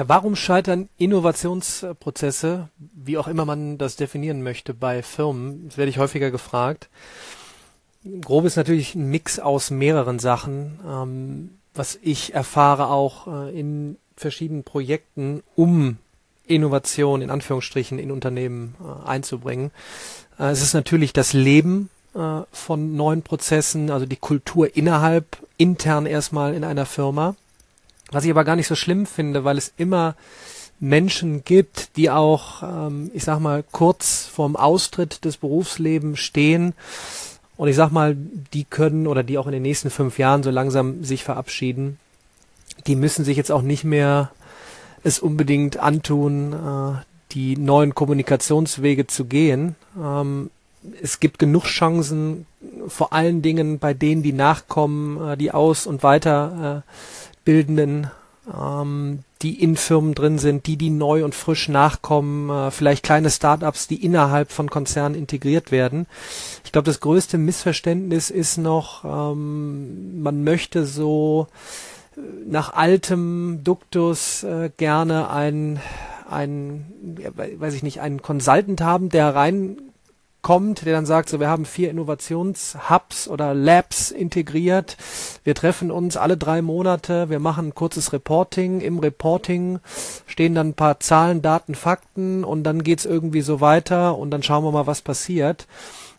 Ja, warum scheitern Innovationsprozesse, wie auch immer man das definieren möchte, bei Firmen? Das werde ich häufiger gefragt. Grob ist natürlich ein Mix aus mehreren Sachen, ähm, was ich erfahre auch äh, in verschiedenen Projekten, um Innovation in Anführungsstrichen in Unternehmen äh, einzubringen. Äh, es ist natürlich das Leben äh, von neuen Prozessen, also die Kultur innerhalb, intern erstmal in einer Firma. Was ich aber gar nicht so schlimm finde, weil es immer Menschen gibt, die auch, ähm, ich sag mal, kurz vorm Austritt des Berufslebens stehen. Und ich sag mal, die können oder die auch in den nächsten fünf Jahren so langsam sich verabschieden. Die müssen sich jetzt auch nicht mehr es unbedingt antun, äh, die neuen Kommunikationswege zu gehen. Ähm, es gibt genug Chancen, vor allen Dingen bei denen, die nachkommen, äh, die Aus- und Weiterbildenden, ähm, die in Firmen drin sind, die, die neu und frisch nachkommen, äh, vielleicht kleine Startups, die innerhalb von Konzernen integriert werden. Ich glaube, das größte Missverständnis ist noch, ähm, man möchte so äh, nach altem Duktus äh, gerne ein ein, weiß ich nicht, einen Consultant haben, der rein kommt, der dann sagt, so wir haben vier Innovationshubs oder Labs integriert. Wir treffen uns alle drei Monate, wir machen ein kurzes Reporting. Im Reporting stehen dann ein paar Zahlen, Daten, Fakten und dann geht's irgendwie so weiter und dann schauen wir mal, was passiert.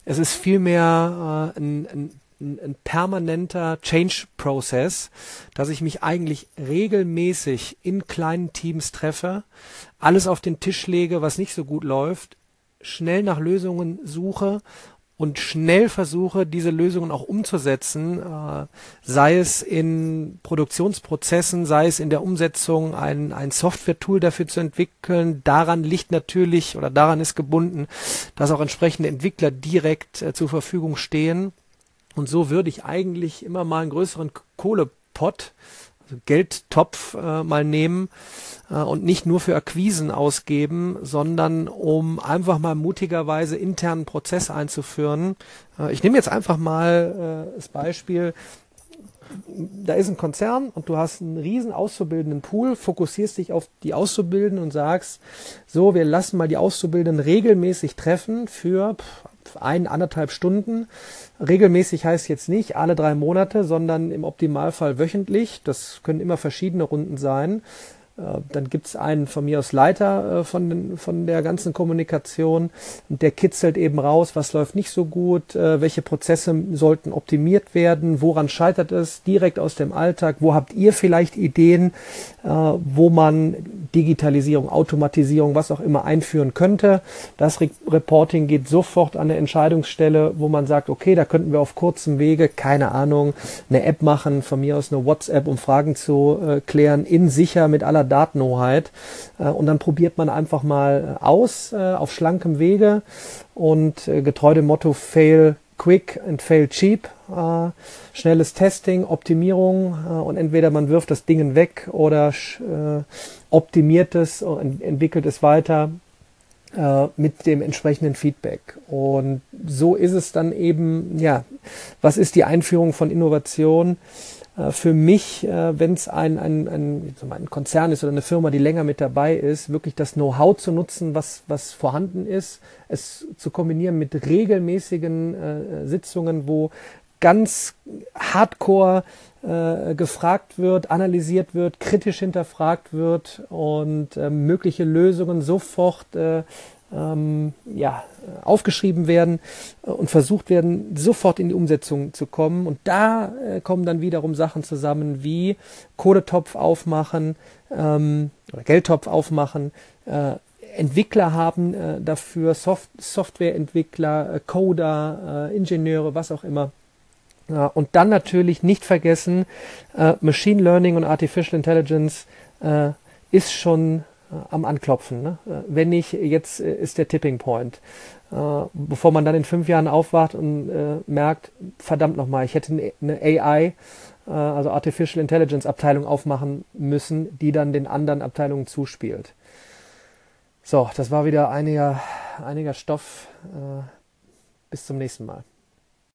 Es ist vielmehr äh, ein, ein ein, permanenter Change-Prozess, dass ich mich eigentlich regelmäßig in kleinen Teams treffe, alles auf den Tisch lege, was nicht so gut läuft, schnell nach Lösungen suche und schnell versuche, diese Lösungen auch umzusetzen, äh, sei es in Produktionsprozessen, sei es in der Umsetzung, ein, ein Software-Tool dafür zu entwickeln. Daran liegt natürlich oder daran ist gebunden, dass auch entsprechende Entwickler direkt äh, zur Verfügung stehen. Und so würde ich eigentlich immer mal einen größeren Kohlepot also Geldtopf äh, mal nehmen äh, und nicht nur für Akquisen ausgeben, sondern um einfach mal mutigerweise internen Prozess einzuführen. Äh, ich nehme jetzt einfach mal äh, das Beispiel, da ist ein Konzern und du hast einen riesen auszubildenden Pool, fokussierst dich auf die Auszubildenden und sagst, so, wir lassen mal die Auszubildenden regelmäßig treffen für ein, anderthalb Stunden. Regelmäßig heißt jetzt nicht alle drei Monate, sondern im Optimalfall wöchentlich. Das können immer verschiedene Runden sein. Äh, dann gibt's einen von mir aus Leiter äh, von, von der ganzen Kommunikation und der kitzelt eben raus, was läuft nicht so gut, äh, welche Prozesse sollten optimiert werden, woran scheitert es direkt aus dem Alltag, wo habt ihr vielleicht Ideen, wo man Digitalisierung, Automatisierung, was auch immer einführen könnte. Das Re Reporting geht sofort an eine Entscheidungsstelle, wo man sagt, okay, da könnten wir auf kurzem Wege, keine Ahnung, eine App machen, von mir aus eine WhatsApp, um Fragen zu äh, klären, in sicher mit aller Datenhoheit. Äh, und dann probiert man einfach mal aus äh, auf schlankem Wege und äh, getreu dem Motto Fail quick and fail cheap. Äh, schnelles Testing, Optimierung äh, und entweder man wirft das Ding weg oder äh, optimiert es und entwickelt es weiter äh, mit dem entsprechenden Feedback. Und so ist es dann eben, ja, was ist die Einführung von Innovation? Äh, für mich, äh, wenn es ein, ein, ein, ein Konzern ist oder eine Firma, die länger mit dabei ist, wirklich das Know-how zu nutzen, was, was vorhanden ist, es zu kombinieren mit regelmäßigen äh, Sitzungen, wo ganz hardcore äh, gefragt wird, analysiert wird, kritisch hinterfragt wird und äh, mögliche Lösungen sofort äh, ähm, ja, aufgeschrieben werden äh, und versucht werden, sofort in die Umsetzung zu kommen. Und da äh, kommen dann wiederum Sachen zusammen wie Kohletopf aufmachen ähm, oder Geldtopf aufmachen, äh, Entwickler haben äh, dafür, Soft Softwareentwickler, äh, Coder, äh, Ingenieure, was auch immer. Ja, und dann natürlich nicht vergessen, Machine Learning und Artificial Intelligence ist schon äh, am Anklopfen. Ne? Äh, wenn nicht, jetzt äh, ist der Tipping Point. bevor man dann in fünf Jahren aufwacht und merkt, verdammt nochmal, ich hätte eine AI, also Artificial Intelligence Abteilung aufmachen müssen, die dann den anderen Abteilungen zuspielt. So, das war wieder einiger, einiger Stoff. bis zum nächsten Mal.